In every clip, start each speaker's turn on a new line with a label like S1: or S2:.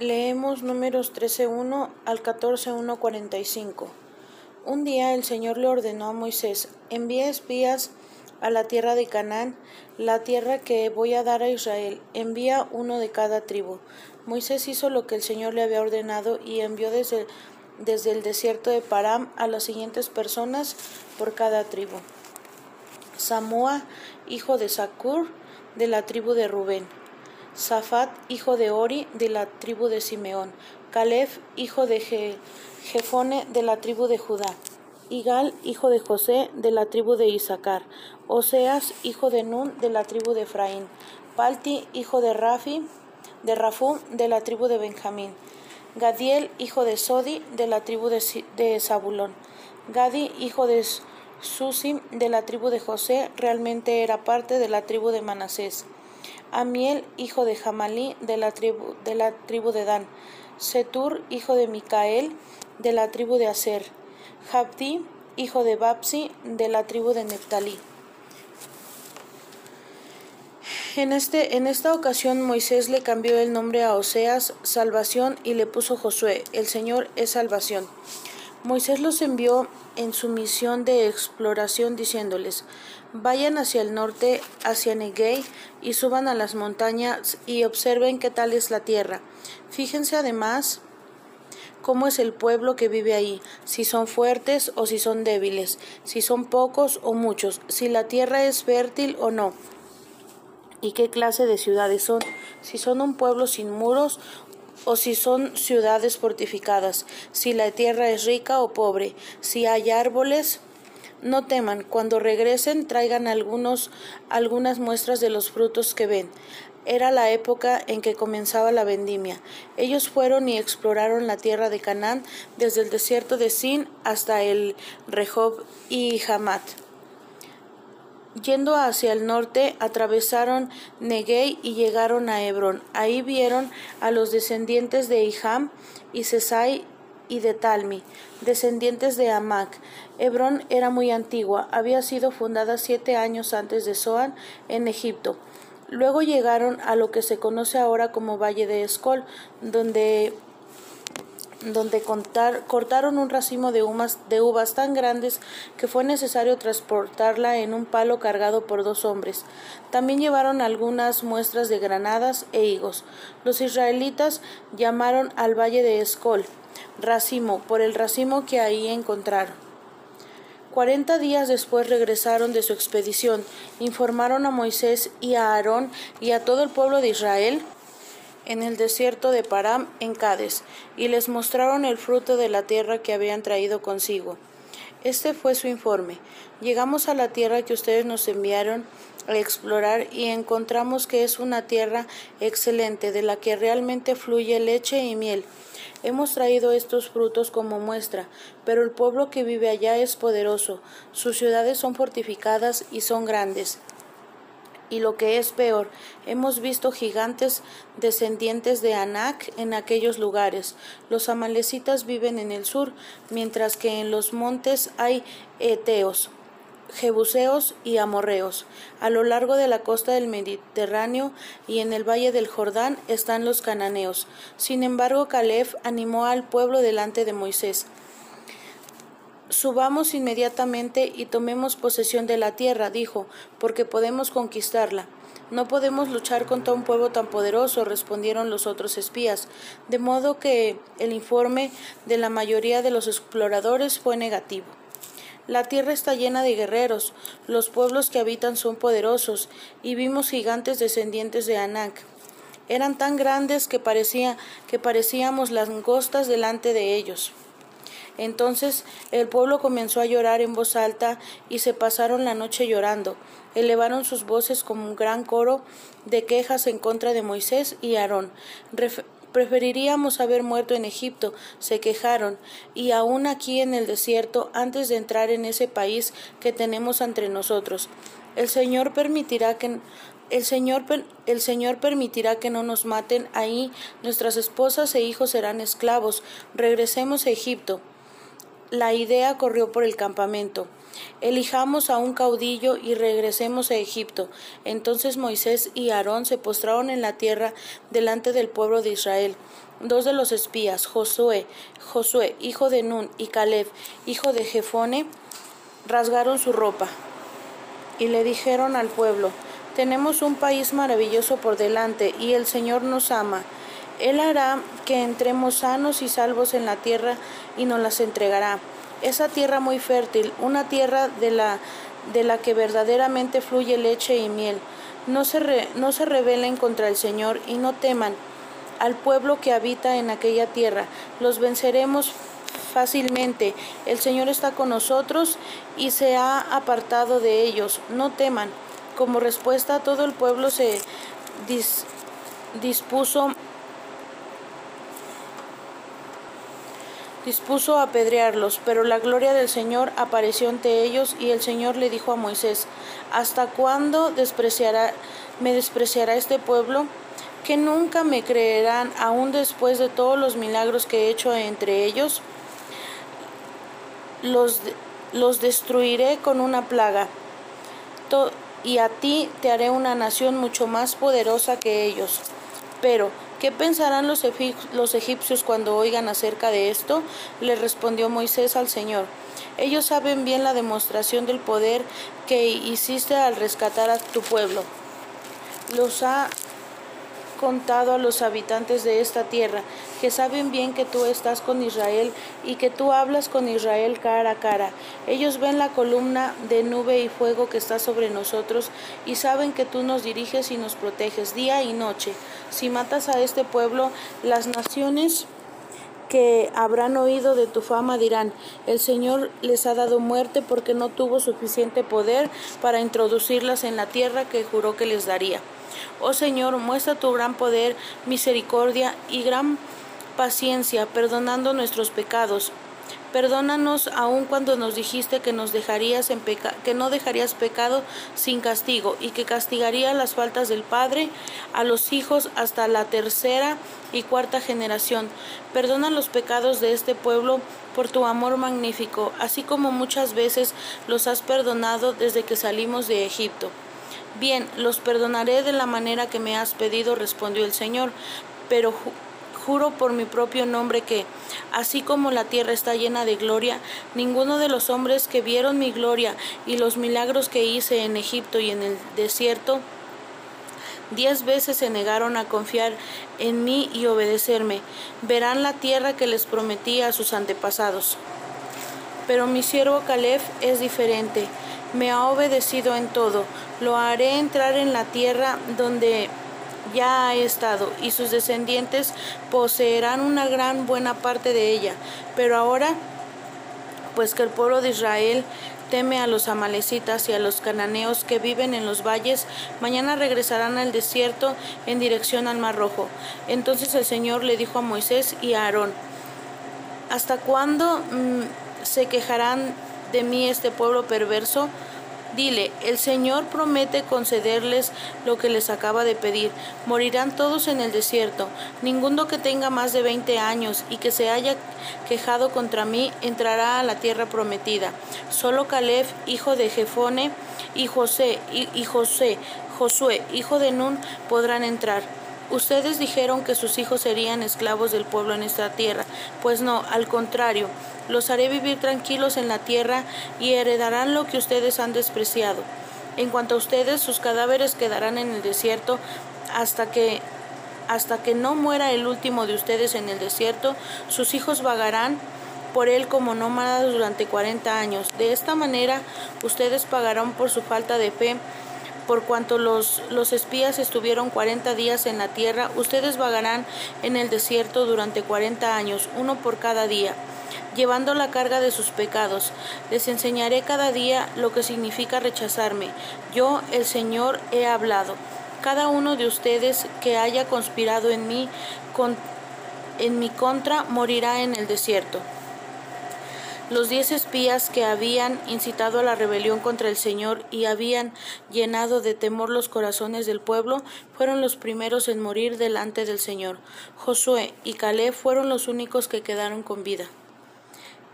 S1: Leemos números 13.1 al 14.1.45. Un día el Señor le ordenó a Moisés, envía espías a la tierra de Canaán, la tierra que voy a dar a Israel, envía uno de cada tribu. Moisés hizo lo que el Señor le había ordenado y envió desde, desde el desierto de Param a las siguientes personas por cada tribu. Samua, hijo de Sacur, de la tribu de Rubén. Safat, hijo de Ori, de la tribu de Simeón, Caleb, hijo de Jefone, de la tribu de Judá, Igal, hijo de José, de la tribu de Isaacar, Oseas, hijo de Nun, de la tribu de Efraín, Palti, hijo de Rafi, de Rafú, de la tribu de Benjamín, Gadiel, hijo de Sodi, de la tribu de, de Zabulón, Gadi, hijo de Susim, de la tribu de José, realmente era parte de la tribu de Manasés. Amiel, hijo de Jamalí, de la tribu de, la tribu de Dan, Setur, hijo de Micael, de la tribu de Aser, Jabdi, hijo de Babsi, de la tribu de Neftalí. En, este, en esta ocasión Moisés le cambió el nombre a Oseas, salvación, y le puso Josué, el Señor es salvación. Moisés los envió en su misión de exploración diciéndoles, vayan hacia el norte, hacia Neguey, y suban a las montañas y observen qué tal es la tierra. Fíjense además cómo es el pueblo que vive ahí, si son fuertes o si son débiles, si son pocos o muchos, si la tierra es fértil o no, y qué clase de ciudades son, si son un pueblo sin muros o si son ciudades fortificadas, si la tierra es rica o pobre, si hay árboles. No teman, cuando regresen traigan algunos, algunas muestras de los frutos que ven. Era la época en que comenzaba la vendimia. Ellos fueron y exploraron la tierra de Canaán desde el desierto de Sin hasta el Rehob y Hamat. Yendo hacia el norte, atravesaron Neguey y llegaron a Hebrón. Ahí vieron a los descendientes de Iham y Sesai y de Talmi, descendientes de Amac. Hebrón era muy antigua, había sido fundada siete años antes de Zoan en Egipto. Luego llegaron a lo que se conoce ahora como Valle de Escol, donde donde cortaron un racimo de, de uvas tan grandes que fue necesario transportarla en un palo cargado por dos hombres. También llevaron algunas muestras de granadas e higos. Los israelitas llamaron al valle de Escol racimo por el racimo que ahí encontraron. Cuarenta días después regresaron de su expedición, informaron a Moisés y a Aarón y a todo el pueblo de Israel en el desierto de Param en Cades, y les mostraron el fruto de la tierra que habían traído consigo. Este fue su informe. Llegamos a la tierra que ustedes nos enviaron a explorar y encontramos que es una tierra excelente, de la que realmente fluye leche y miel. Hemos traído estos frutos como muestra, pero el pueblo que vive allá es poderoso, sus ciudades son fortificadas y son grandes y lo que es peor, hemos visto gigantes descendientes de Anak en aquellos lugares. Los amalecitas viven en el sur, mientras que en los montes hay eteos, jebuseos y amorreos. A lo largo de la costa del Mediterráneo y en el valle del Jordán están los cananeos. Sin embargo, Caleb animó al pueblo delante de Moisés. Subamos inmediatamente y tomemos posesión de la tierra, dijo, porque podemos conquistarla. No podemos luchar contra un pueblo tan poderoso, respondieron los otros espías, de modo que el informe de la mayoría de los exploradores fue negativo. La tierra está llena de guerreros, los pueblos que habitan son poderosos, y vimos gigantes descendientes de Anak. Eran tan grandes que parecía que parecíamos langostas delante de ellos. Entonces el pueblo comenzó a llorar en voz alta y se pasaron la noche llorando. Elevaron sus voces como un gran coro de quejas en contra de Moisés y Aarón. Preferiríamos haber muerto en Egipto, se quejaron, y aún aquí en el desierto, antes de entrar en ese país que tenemos entre nosotros. El Señor permitirá que el Señor, el Señor permitirá que no nos maten ahí, nuestras esposas e hijos serán esclavos. Regresemos a Egipto. La idea corrió por el campamento. Elijamos a un caudillo y regresemos a Egipto. Entonces Moisés y Aarón se postraron en la tierra delante del pueblo de Israel. Dos de los espías, Josué, Josué, hijo de Nun, y Caleb, hijo de Jefone, rasgaron su ropa y le dijeron al pueblo, tenemos un país maravilloso por delante y el Señor nos ama. Él hará que entremos sanos y salvos en la tierra y nos las entregará. Esa tierra muy fértil, una tierra de la, de la que verdaderamente fluye leche y miel. No se, no se rebelen contra el Señor y no teman al pueblo que habita en aquella tierra. Los venceremos fácilmente. El Señor está con nosotros y se ha apartado de ellos. No teman. Como respuesta, todo el pueblo se dispuso dispuso a apedrearlos, pero la gloria del Señor apareció ante ellos y el Señor le dijo a Moisés, ¿hasta cuándo despreciará, me despreciará este pueblo? que nunca me creerán aún después de todos los milagros que he hecho entre ellos? Los, los destruiré con una plaga, y a ti te haré una nación mucho más poderosa que ellos. Pero, ¿Qué pensarán los, egipcios cuando oigan acerca de esto? Le respondió Moisés al Señor. Ellos saben bien la demostración del poder que hiciste al rescatar a tu pueblo. Los ha contado a los habitantes de esta tierra, que saben bien que tú estás con Israel y que tú hablas con Israel cara a cara. Ellos ven la columna de nube y fuego que está sobre nosotros y saben que tú nos diriges y nos proteges día y noche. Si matas a este pueblo, las naciones que habrán oído de tu fama dirán, el Señor les ha dado muerte porque no tuvo suficiente poder para introducirlas en la tierra que juró que les daría. Oh Señor, muestra tu gran poder, misericordia y gran paciencia, perdonando nuestros pecados. Perdónanos aun cuando nos dijiste que nos dejarías en que no dejarías pecado sin castigo y que castigaría las faltas del Padre a los hijos hasta la tercera y cuarta generación. Perdona los pecados de este pueblo por tu amor magnífico, así como muchas veces los has perdonado desde que salimos de Egipto. Bien, los perdonaré de la manera que me has pedido, respondió el Señor, pero juro por mi propio nombre que, así como la tierra está llena de gloria, ninguno de los hombres que vieron mi gloria y los milagros que hice en Egipto y en el desierto, diez veces se negaron a confiar en mí y obedecerme, verán la tierra que les prometí a sus antepasados. Pero mi siervo Caleb es diferente me ha obedecido en todo. Lo haré entrar en la tierra donde ya ha estado, y sus descendientes poseerán una gran buena parte de ella. Pero ahora, pues que el pueblo de Israel teme a los amalecitas y a los cananeos que viven en los valles, mañana regresarán al desierto en dirección al Mar Rojo. Entonces el Señor le dijo a Moisés y a Aarón, ¿hasta cuándo mm, se quejarán de mí este pueblo perverso? Dile, el Señor promete concederles lo que les acaba de pedir. Morirán todos en el desierto. Ninguno que tenga más de veinte años y que se haya quejado contra mí entrará a la tierra prometida. Solo Caleb, hijo de Jefone, y José, y, y José, Josué, hijo de Nun, podrán entrar. Ustedes dijeron que sus hijos serían esclavos del pueblo en esta tierra. Pues no, al contrario, los haré vivir tranquilos en la tierra y heredarán lo que ustedes han despreciado. En cuanto a ustedes, sus cadáveres quedarán en el desierto hasta que hasta que no muera el último de ustedes en el desierto, sus hijos vagarán por él como nómadas durante cuarenta años. De esta manera, ustedes pagarán por su falta de fe por cuanto los, los espías estuvieron cuarenta días en la tierra, ustedes vagarán en el desierto durante cuarenta años, uno por cada día, llevando la carga de sus pecados. Les enseñaré cada día lo que significa rechazarme. Yo, el Señor, he hablado. Cada uno de ustedes que haya conspirado en mí, en mi contra, morirá en el desierto. Los diez espías que habían incitado a la rebelión contra el Señor y habían llenado de temor los corazones del pueblo fueron los primeros en morir delante del Señor. Josué y Caleb fueron los únicos que quedaron con vida.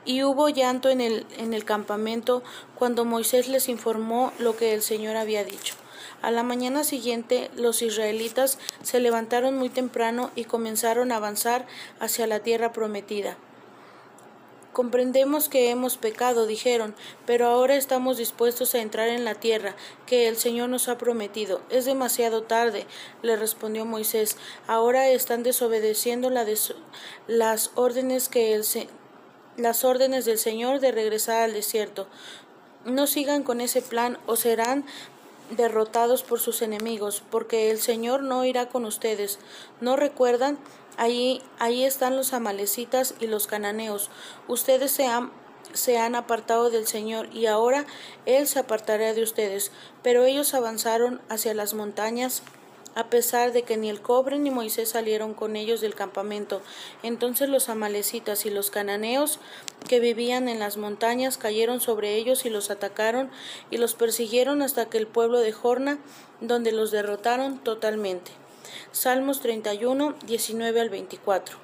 S1: Y hubo llanto en el, en el campamento cuando Moisés les informó lo que el Señor había dicho. A la mañana siguiente los israelitas se levantaron muy temprano y comenzaron a avanzar hacia la tierra prometida. Comprendemos que hemos pecado, dijeron, pero ahora estamos dispuestos a entrar en la tierra que el Señor nos ha prometido. Es demasiado tarde, le respondió Moisés. Ahora están desobedeciendo las órdenes que las órdenes del Señor de regresar al desierto. No sigan con ese plan o serán derrotados por sus enemigos, porque el Señor no irá con ustedes. ¿No recuerdan? Allí, ahí están los amalecitas y los cananeos. Ustedes se han, se han apartado del Señor y ahora Él se apartará de ustedes. Pero ellos avanzaron hacia las montañas a pesar de que ni el cobre ni Moisés salieron con ellos del campamento. Entonces los amalecitas y los cananeos que vivían en las montañas cayeron sobre ellos y los atacaron y los persiguieron hasta que el pueblo de Jorna, donde los derrotaron totalmente. Salmos 31, 19 al 24.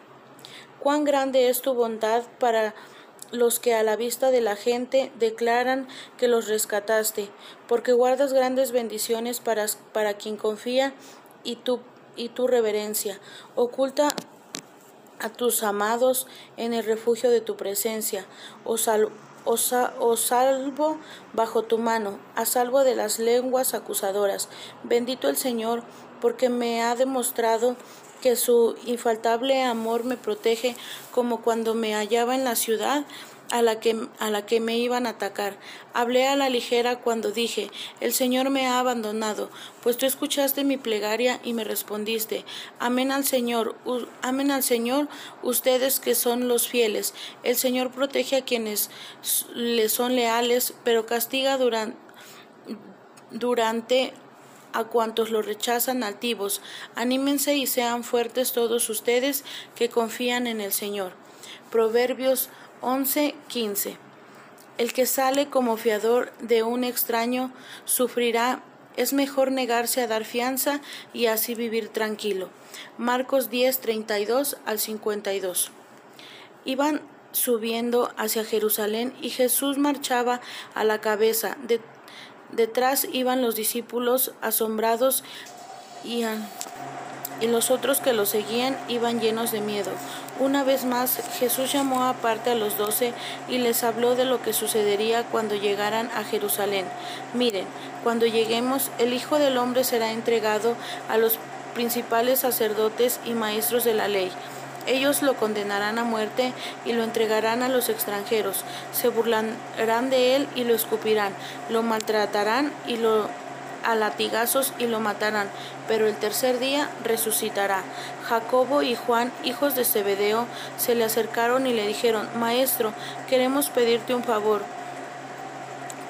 S1: Cuán grande es tu bondad para los que a la vista de la gente declaran que los rescataste, porque guardas grandes bendiciones para, para quien confía y tu, y tu reverencia. Oculta a tus amados en el refugio de tu presencia. O, o, salvo bajo tu mano, a salvo de las lenguas acusadoras. Bendito el Señor, porque me ha demostrado que su infaltable amor me protege como cuando me hallaba en la ciudad a la que, a la que me iban a atacar. Hablé a la ligera cuando dije, el Señor me ha abandonado, pues tú escuchaste mi plegaria y me respondiste. Amén al Señor, amén al Señor, ustedes que son los fieles. El Señor protege a quienes le son leales, pero castiga durante, durante a cuantos lo rechazan altivos. Anímense y sean fuertes todos ustedes que confían en el Señor. Proverbios 11:15. El que sale como fiador de un extraño sufrirá. Es mejor negarse a dar fianza y así vivir tranquilo. Marcos 10:32 al 52. Iban subiendo hacia Jerusalén y Jesús marchaba a la cabeza. detrás iban los discípulos asombrados y, y los otros que lo seguían iban llenos de miedo. Una vez más, Jesús llamó aparte a los doce y les habló de lo que sucedería cuando llegaran a Jerusalén. Miren, cuando lleguemos, el Hijo del Hombre será entregado a los principales sacerdotes y maestros de la ley. Ellos lo condenarán a muerte y lo entregarán a los extranjeros. Se burlarán de él y lo escupirán. Lo maltratarán y lo a latigazos y lo matarán, pero el tercer día resucitará. Jacobo y Juan, hijos de Zebedeo, se le acercaron y le dijeron, Maestro, queremos pedirte un favor.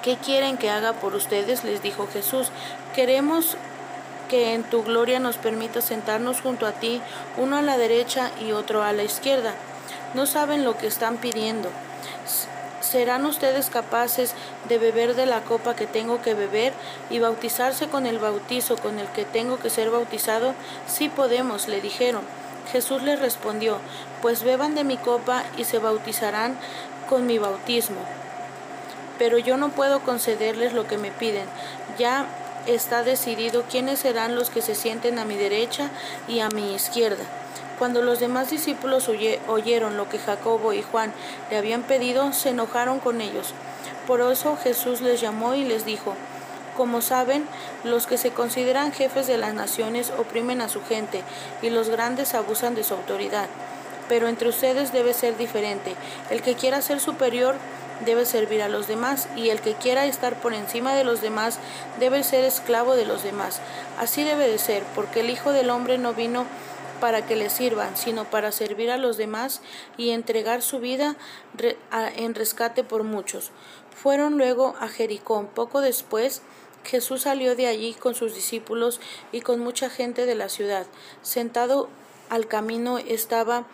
S1: ¿Qué quieren que haga por ustedes? les dijo Jesús. Queremos que en tu gloria nos permita sentarnos junto a ti, uno a la derecha y otro a la izquierda. No saben lo que están pidiendo. ¿Serán ustedes capaces de beber de la copa que tengo que beber y bautizarse con el bautizo con el que tengo que ser bautizado? Sí podemos, le dijeron. Jesús les respondió, pues beban de mi copa y se bautizarán con mi bautismo. Pero yo no puedo concederles lo que me piden. Ya está decidido quiénes serán los que se sienten a mi derecha y a mi izquierda. Cuando los demás discípulos oyeron lo que Jacobo y Juan le habían pedido, se enojaron con ellos. Por eso Jesús les llamó y les dijo, como saben, los que se consideran jefes de las naciones oprimen a su gente y los grandes abusan de su autoridad. Pero entre ustedes debe ser diferente. El que quiera ser superior debe servir a los demás y el que quiera estar por encima de los demás debe ser esclavo de los demás. Así debe de ser, porque el Hijo del Hombre no vino para que le sirvan, sino para servir a los demás y entregar su vida en rescate por muchos. Fueron luego a Jericó. Poco después, Jesús salió de allí con sus discípulos y con mucha gente de la ciudad. Sentado al camino estaba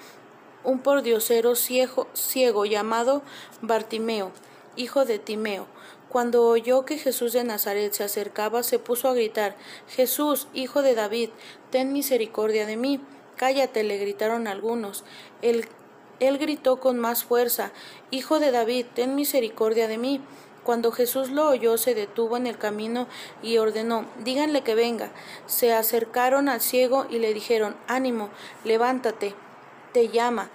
S1: un pordiosero ciego, ciego llamado Bartimeo, hijo de Timeo. Cuando oyó que Jesús de Nazaret se acercaba, se puso a gritar Jesús, hijo de David, ten misericordia de mí. Cállate, le gritaron algunos. El, Él gritó con más fuerza, Hijo de David, ten misericordia de mí. Cuando Jesús lo oyó, se detuvo en el camino y ordenó, díganle que venga. Se acercaron al ciego y le dijeron, ánimo, levántate, te llama.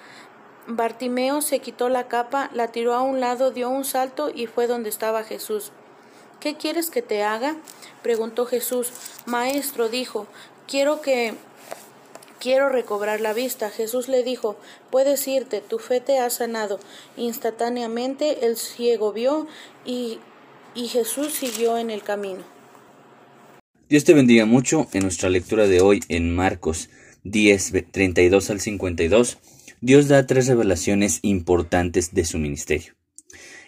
S1: Bartimeo se quitó la capa, la tiró a un lado, dio un salto y fue donde estaba Jesús. ¿Qué quieres que te haga? preguntó Jesús. Maestro, dijo, quiero que quiero recobrar la vista. Jesús le dijo, puedes irte, tu fe te ha sanado. Instantáneamente el ciego vio y, Jesús siguió en el camino.
S2: Dios te bendiga mucho en nuestra lectura de hoy en Marcos 10, 32 al 52. Dios da tres revelaciones importantes de su ministerio.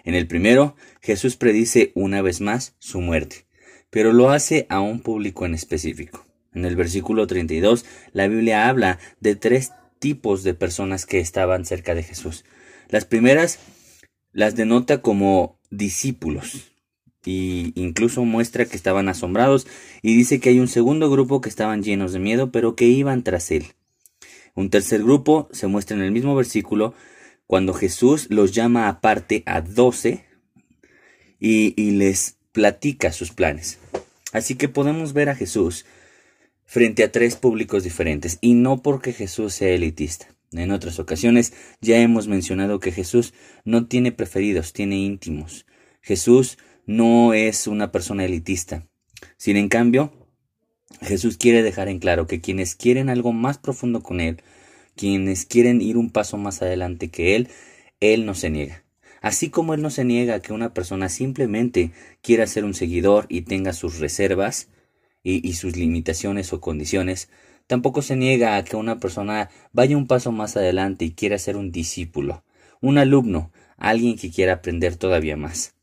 S2: En el primero, Jesús predice una vez más su muerte, pero lo hace a un público en específico. En el versículo 32, la Biblia habla de tres tipos de personas que estaban cerca de Jesús. Las primeras las denota como discípulos y incluso muestra que estaban asombrados y dice que hay un segundo grupo que estaban llenos de miedo pero que iban tras él. Un tercer grupo se muestra en el mismo versículo cuando Jesús los llama aparte a doce y, y les platica sus planes. Así que podemos ver a Jesús frente a tres públicos diferentes y no porque Jesús sea elitista. En otras ocasiones ya hemos mencionado que Jesús no tiene preferidos, tiene íntimos. Jesús no es una persona elitista. Sin en cambio, Jesús quiere dejar en claro que quienes quieren algo más profundo con Él, quienes quieren ir un paso más adelante que Él, Él no se niega. Así como Él no se niega a que una persona simplemente quiera ser un seguidor y tenga sus reservas y, sus limitaciones o condiciones, tampoco se niega a que una persona vaya un paso más adelante y quiera ser un discípulo, un alumno, alguien que quiera aprender todavía más.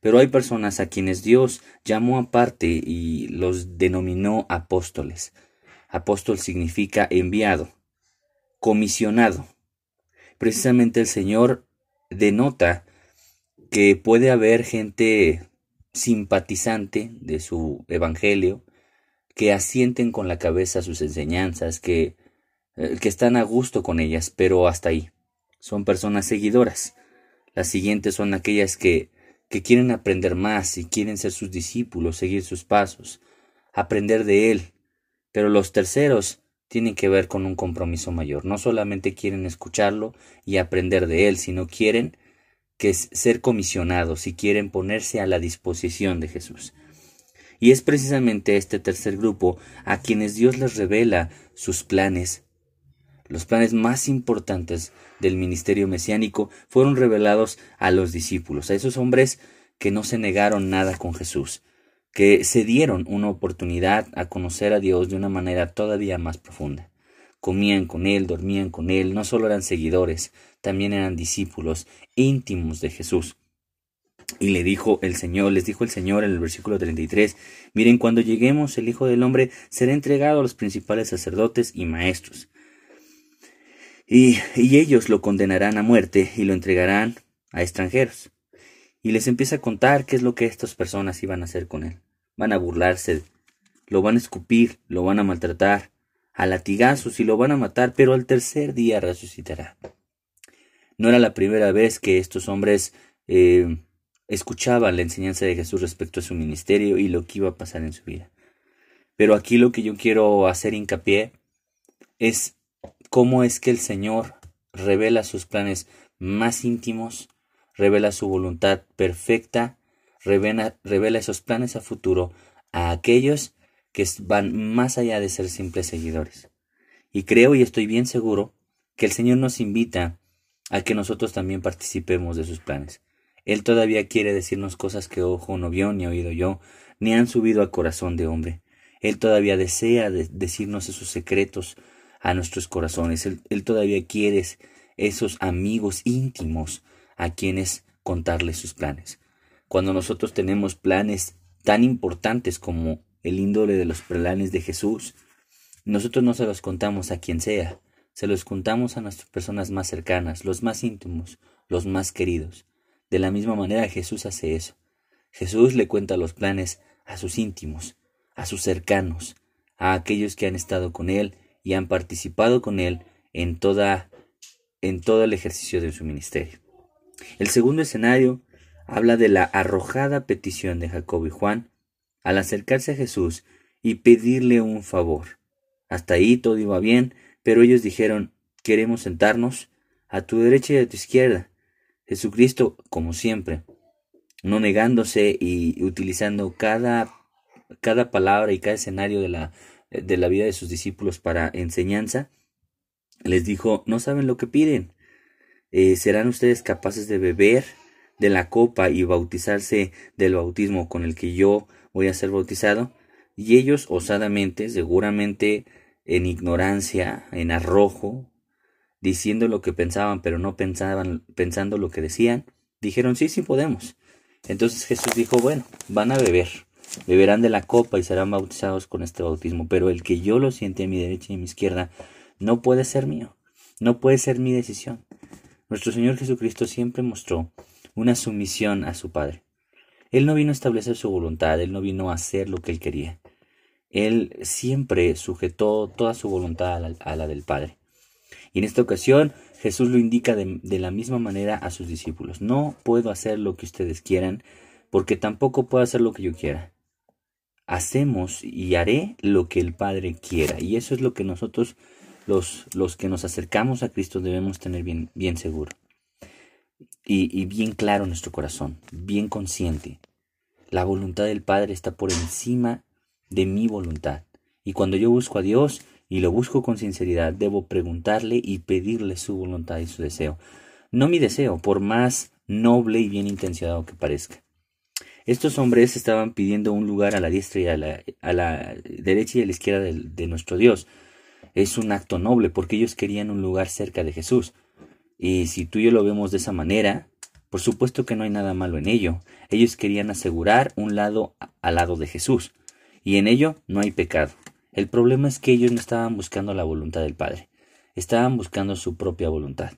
S2: Pero hay personas a quienes Dios llamó aparte y los denominó apóstoles. Apóstol significa enviado comisionado. Precisamente el Señor denota que puede haber gente simpatizante de su evangelio, que asienten con la cabeza sus enseñanzas, que, eh, que están a gusto con ellas, pero hasta ahí. Son personas seguidoras. Las siguientes son aquellas que, que quieren aprender más y quieren ser sus discípulos, seguir sus pasos, aprender de Él. Pero los terceros tienen que ver con un compromiso mayor. No solamente quieren escucharlo y aprender de él, sino quieren que ser comisionados y quieren ponerse a la disposición de Jesús. Y es precisamente este tercer grupo a quienes Dios les revela sus planes. Los planes más importantes del ministerio mesiánico fueron revelados a los discípulos, a esos hombres que no se negaron nada con Jesús, que se dieron una oportunidad a conocer a Dios de una manera todavía más profunda. Comían con Él, dormían con Él, no solo eran seguidores, también eran discípulos íntimos de Jesús. Y le dijo el Señor, les dijo el Señor en el versículo 33, miren, cuando lleguemos el Hijo del Hombre será entregado a los principales sacerdotes y maestros. Y, y ellos lo condenarán a muerte y lo entregarán a extranjeros y les empieza a contar qué es lo que estas personas iban a hacer con él. Van a burlarse, lo van a escupir, lo van a maltratar, a latigazos y lo van a matar, pero al tercer día resucitará. No era la primera vez que estos hombres eh, escuchaban la enseñanza de Jesús respecto a su ministerio y lo que iba a pasar en su vida. Pero aquí lo que yo quiero hacer hincapié es cómo es que el Señor revela sus planes más íntimos, revela su voluntad perfecta, revela, revela esos planes a futuro a aquellos que van más allá de ser simples seguidores. Y creo y estoy bien seguro que el Señor nos invita a que nosotros también participemos de sus planes. Él todavía quiere decirnos cosas que ojo no vio ni oído yo, ni han subido al corazón de hombre. Él todavía desea decirnos esos secretos a nuestros corazones. Él, él todavía quiere esos amigos íntimos a quienes contarles sus planes. Cuando nosotros tenemos planes tan importantes como el índole de los planes de Jesús, nosotros no se los contamos a quien sea, se los contamos a nuestras personas más cercanas, los más íntimos, los más queridos. De la misma manera Jesús hace eso. Jesús le cuenta los planes a sus íntimos, a sus cercanos, a aquellos que han estado con Él y han participado con Él en toda todo el ejercicio de su ministerio. El segundo escenario habla de la arrojada petición de Jacob y Juan al acercarse a Jesús y pedirle un favor. Hasta ahí todo iba bien, pero ellos dijeron queremos sentarnos a tu derecha y a tu izquierda. Jesucristo, como siempre, no negándose y utilizando cada, cada palabra y cada escenario de la, de la vida de sus discípulos para enseñanza, les dijo, no saben lo que piden. Eh, ¿Serán ustedes capaces de beber de la copa y bautizarse del bautismo con el que yo voy a ser bautizado? Y ellos osadamente, seguramente en ignorancia, en arrojo, diciendo lo que pensaban, pero no pensaban, pensando lo que decían, dijeron, sí, sí podemos. Entonces Jesús dijo, bueno, van a beber, beberán de la copa y serán bautizados con este bautismo, pero el que yo lo siente a mi derecha y a mi izquierda no puede ser mío, no puede ser mi decisión. Nuestro Señor Jesucristo siempre mostró una sumisión a su Padre. Él no vino a establecer su voluntad, Él no vino a hacer lo que Él quería. Él siempre sujetó toda su voluntad a la, del Padre. Y en esta ocasión Jesús lo indica de, la misma manera a sus discípulos. No puedo hacer lo que ustedes quieran, porque tampoco puedo hacer lo que yo quiera. Hacemos y haré lo que el Padre quiera. Y eso es lo que nosotros, los, los que nos acercamos a Cristo, debemos tener bien, bien seguro. Y, y bien claro nuestro corazón, bien consciente. La voluntad del Padre está por encima de mi voluntad. Y cuando yo busco a Dios, y lo busco con sinceridad, debo preguntarle y pedirle su voluntad y su deseo. No mi deseo, por más noble y bien intencionado que parezca. Estos hombres estaban pidiendo un lugar a la diestra y a la, a la derecha y a la izquierda de, de nuestro Dios. Es un acto noble porque ellos querían un lugar cerca de Jesús. Y si tú y yo lo vemos de esa manera, por supuesto que no hay nada malo en ello. Ellos querían asegurar un lado al lado de Jesús. Y en ello no hay pecado. El problema es que ellos no estaban buscando la voluntad del Padre, estaban buscando su propia voluntad.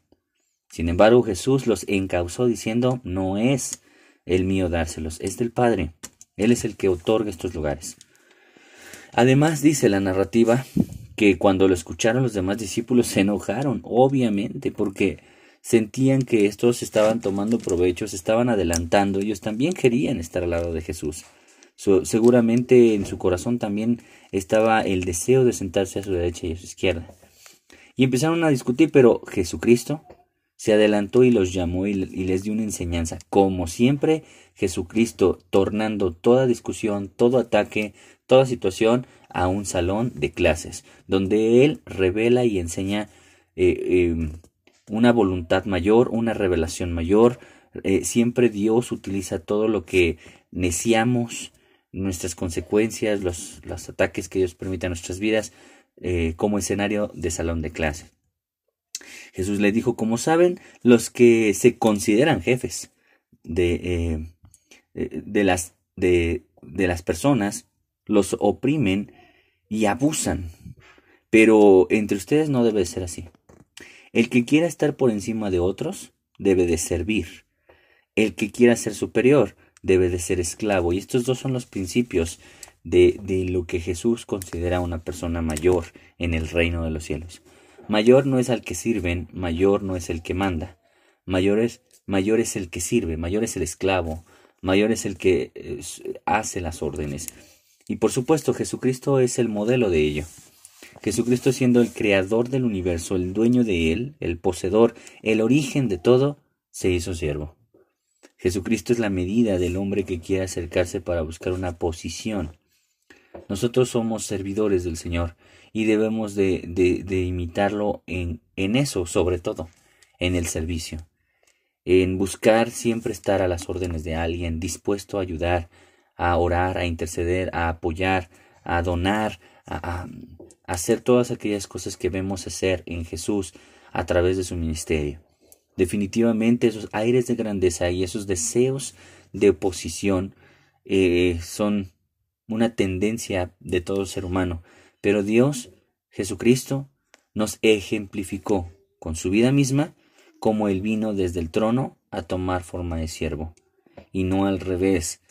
S2: Sin embargo, Jesús los encausó diciendo, no es el mío dárselos, es del Padre. Él es el que otorga estos lugares. Además, dice la narrativa que cuando lo escucharon los demás discípulos se enojaron, obviamente, porque sentían que estos estaban tomando provecho, se estaban adelantando, ellos también querían estar al lado de Jesús seguramente en su corazón también estaba el deseo de sentarse a su derecha y a su izquierda. Y empezaron a discutir, pero Jesucristo se adelantó y los llamó y, les dio una enseñanza. Como siempre, Jesucristo tornando toda discusión, todo ataque, toda situación a un salón de clases, donde Él revela y enseña eh, em, una voluntad mayor, una revelación mayor. Eh, siempre Dios utiliza todo lo que neciamos, nuestras consecuencias, los, los ataques que Dios permite a nuestras vidas eh, como escenario de salón de clase. Jesús le dijo, como saben, los que se consideran jefes de, eh, de, las, de, de las personas, los oprimen y abusan. Pero entre ustedes no debe ser así. El que quiera estar por encima de otros debe de servir. El que quiera ser superior debe de ser esclavo. Y estos dos son los principios de, de lo que Jesús considera una persona mayor en el reino de los cielos. Mayor no es al que sirven, mayor no es el que manda. Mayor es, mayor es el que sirve, mayor es el esclavo, mayor es el que hace las órdenes. Y por supuesto Jesucristo es el modelo de ello. Jesucristo siendo el creador del universo, el dueño de él, el poseedor, el origen de todo, se hizo siervo. Jesucristo es la medida del hombre que quiere acercarse para buscar una posición. Nosotros somos servidores del Señor y debemos de, imitarlo en, en eso, sobre todo, en el servicio, en buscar siempre estar a las órdenes de alguien, dispuesto a ayudar, a orar, a interceder, a apoyar, a donar, a, a, hacer todas aquellas cosas que vemos hacer en Jesús a través de su ministerio. Definitivamente esos aires de grandeza y esos deseos de oposición eh, son una tendencia de todo ser humano. Pero Dios, Jesucristo, nos ejemplificó con su vida misma como Él vino desde el trono a tomar forma de siervo, y no al revés.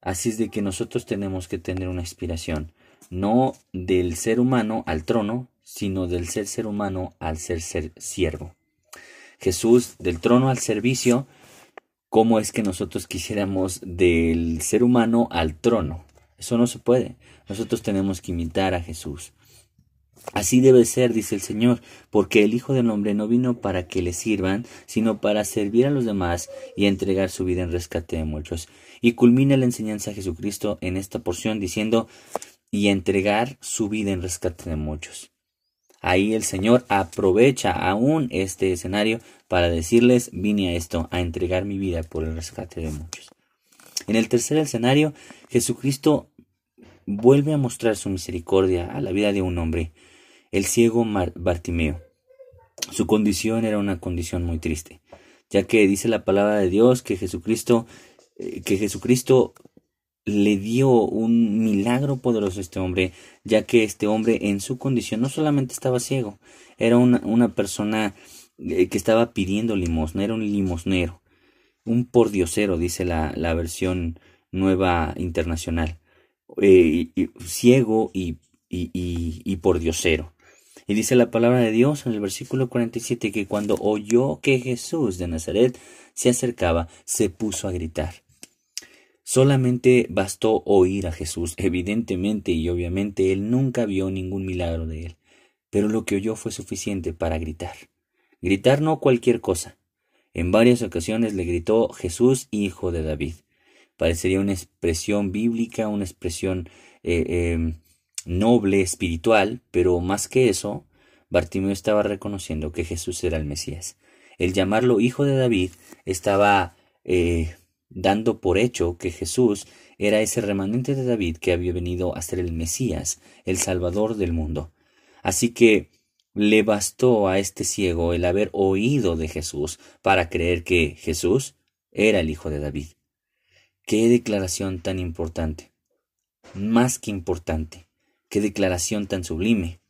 S2: Así es de que nosotros tenemos que tener una inspiración, no del ser humano al trono, sino del ser ser humano al ser ser siervo. Jesús del trono al servicio, ¿cómo es que nosotros quisiéramos del ser humano al trono? Eso no se puede. Nosotros tenemos que imitar a Jesús. Así debe ser, dice el Señor, porque el Hijo del Hombre no vino para que le sirvan, sino para servir a los demás y entregar su vida en rescate de muchos. Y culmina la enseñanza de Jesucristo en esta porción diciendo, y entregar su vida en rescate de muchos. Ahí el Señor aprovecha aún este escenario para decirles, vine a esto, a entregar mi vida por el rescate de muchos. En el tercer escenario, Jesucristo vuelve a mostrar su misericordia a la vida de un hombre, el ciego Bartimeo. Su condición era una condición muy triste, ya que dice la palabra de Dios que Jesucristo eh, que Jesucristo le dio un milagro poderoso a este hombre, ya que este hombre en su condición no solamente estaba ciego, era una, una persona eh, que estaba pidiendo limosna, era un limosnero, un pordiosero, dice la, la versión nueva internacional, eh, ciego y, y, y, y pordiosero. Y dice la palabra de Dios en el versículo 47 que cuando oyó que Jesús de Nazaret se acercaba, se puso a gritar Solamente bastó oír a Jesús, evidentemente y obviamente él nunca vio ningún milagro de él, pero lo que oyó fue suficiente para gritar. Gritar no cualquier cosa. En varias ocasiones le gritó Jesús, hijo de David. Parecería una expresión bíblica, una expresión eh, em, noble, espiritual, pero más que eso, Bartimeo estaba reconociendo que Jesús era el Mesías. El llamarlo hijo de David estaba eh, dando por hecho que Jesús era ese remanente de David que había venido a ser el Mesías, el Salvador del mundo. Así que le bastó a este ciego el haber oído de Jesús para creer que Jesús era el Hijo de David. Qué declaración tan importante. Más que importante. Qué declaración tan sublime.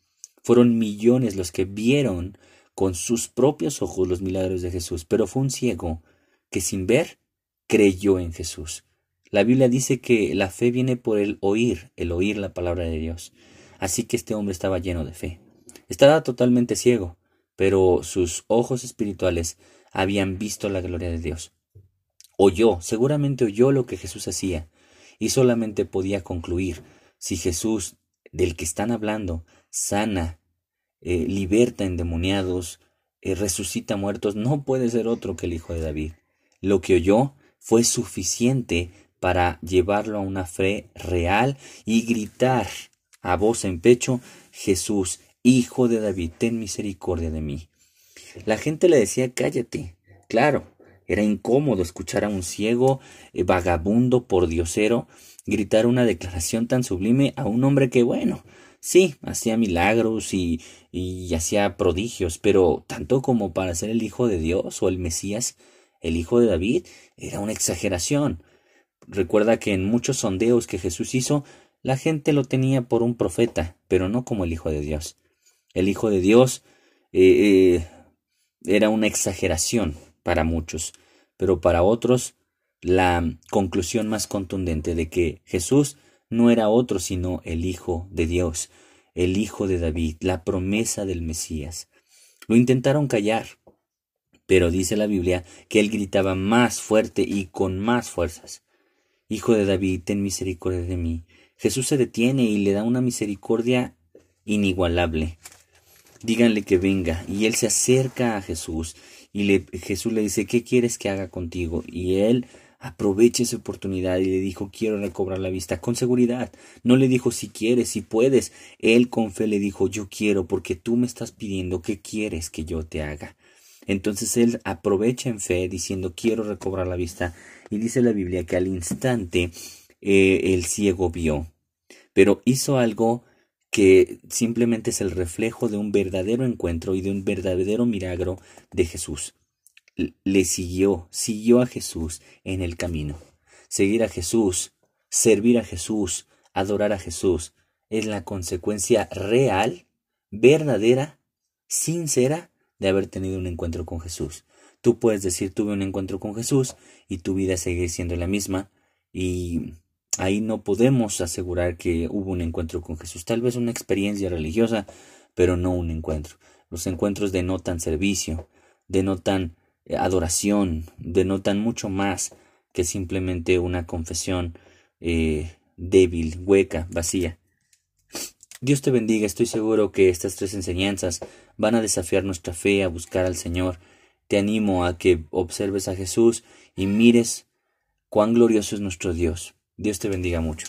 S2: Fueron millones los que vieron con sus propios ojos los milagros de Jesús, pero fue un ciego que sin ver creyó en Jesús. La Biblia dice que la fe viene por el oír, el oír la palabra de Dios. Así que este hombre estaba lleno de fe. Estaba totalmente ciego, pero sus ojos espirituales habían visto la gloria de Dios. Oyó, seguramente oyó lo que Jesús hacía, y solamente podía concluir si Jesús, del que están hablando, sana, eh, liberta endemoniados, eh, resucita muertos, no puede ser otro que el Hijo de David. Lo que oyó fue suficiente para llevarlo a una fe real y gritar a voz en pecho, Jesús, Hijo de David, ten misericordia de mí. La gente le decía, cállate. Claro, era incómodo escuchar a un ciego, eh, vagabundo, por diosero, gritar una declaración tan sublime a un hombre que, bueno, sí, hacía milagros y, y hacía prodigios, pero tanto como para ser el Hijo de Dios o el Mesías, el hijo de David, era una exageración. Recuerda que en muchos sondeos que Jesús hizo, la gente lo tenía por un profeta, pero no como el Hijo de Dios. El Hijo de Dios eh, eh, era una exageración para muchos, pero para otros la conclusión más contundente de que Jesús no era otro sino el Hijo de Dios, el Hijo de David, la promesa del Mesías. Lo intentaron callar, pero dice la Biblia que él gritaba más fuerte y con más fuerzas. Hijo de David, ten misericordia de mí. Jesús se detiene y le da una misericordia inigualable. Díganle que venga. Y él se acerca a Jesús y Jesús le dice, ¿qué quieres que haga contigo? Y él aprovecha esa oportunidad y le dijo, quiero recobrar la vista con seguridad. No le dijo si quieres, si puedes. Él con fe le dijo, yo quiero porque tú me estás pidiendo, ¿qué quieres que yo te haga? Entonces él aprovecha en fe diciendo quiero recobrar la vista y dice la Biblia que al instante eh, el ciego vio, pero hizo algo que simplemente es el reflejo de un verdadero encuentro y de un verdadero milagro de Jesús. Le siguió, siguió a Jesús en el camino. Seguir a Jesús, servir a Jesús, adorar a Jesús, es la consecuencia real, verdadera, sincera de haber tenido un encuentro con Jesús. Tú puedes decir tuve un encuentro con Jesús y tu vida sigue siendo la misma y ahí no podemos asegurar que hubo un encuentro con Jesús. Tal vez una experiencia religiosa, pero no un encuentro. Los encuentros denotan servicio, denotan eh, adoración, denotan mucho más que simplemente una confesión eh, débil, hueca, vacía. Dios te bendiga, estoy seguro que estas tres enseñanzas van a desafiar nuestra fe a buscar al Señor. Te animo a que observes a Jesús y mires cuán glorioso es nuestro Dios. Dios te bendiga mucho.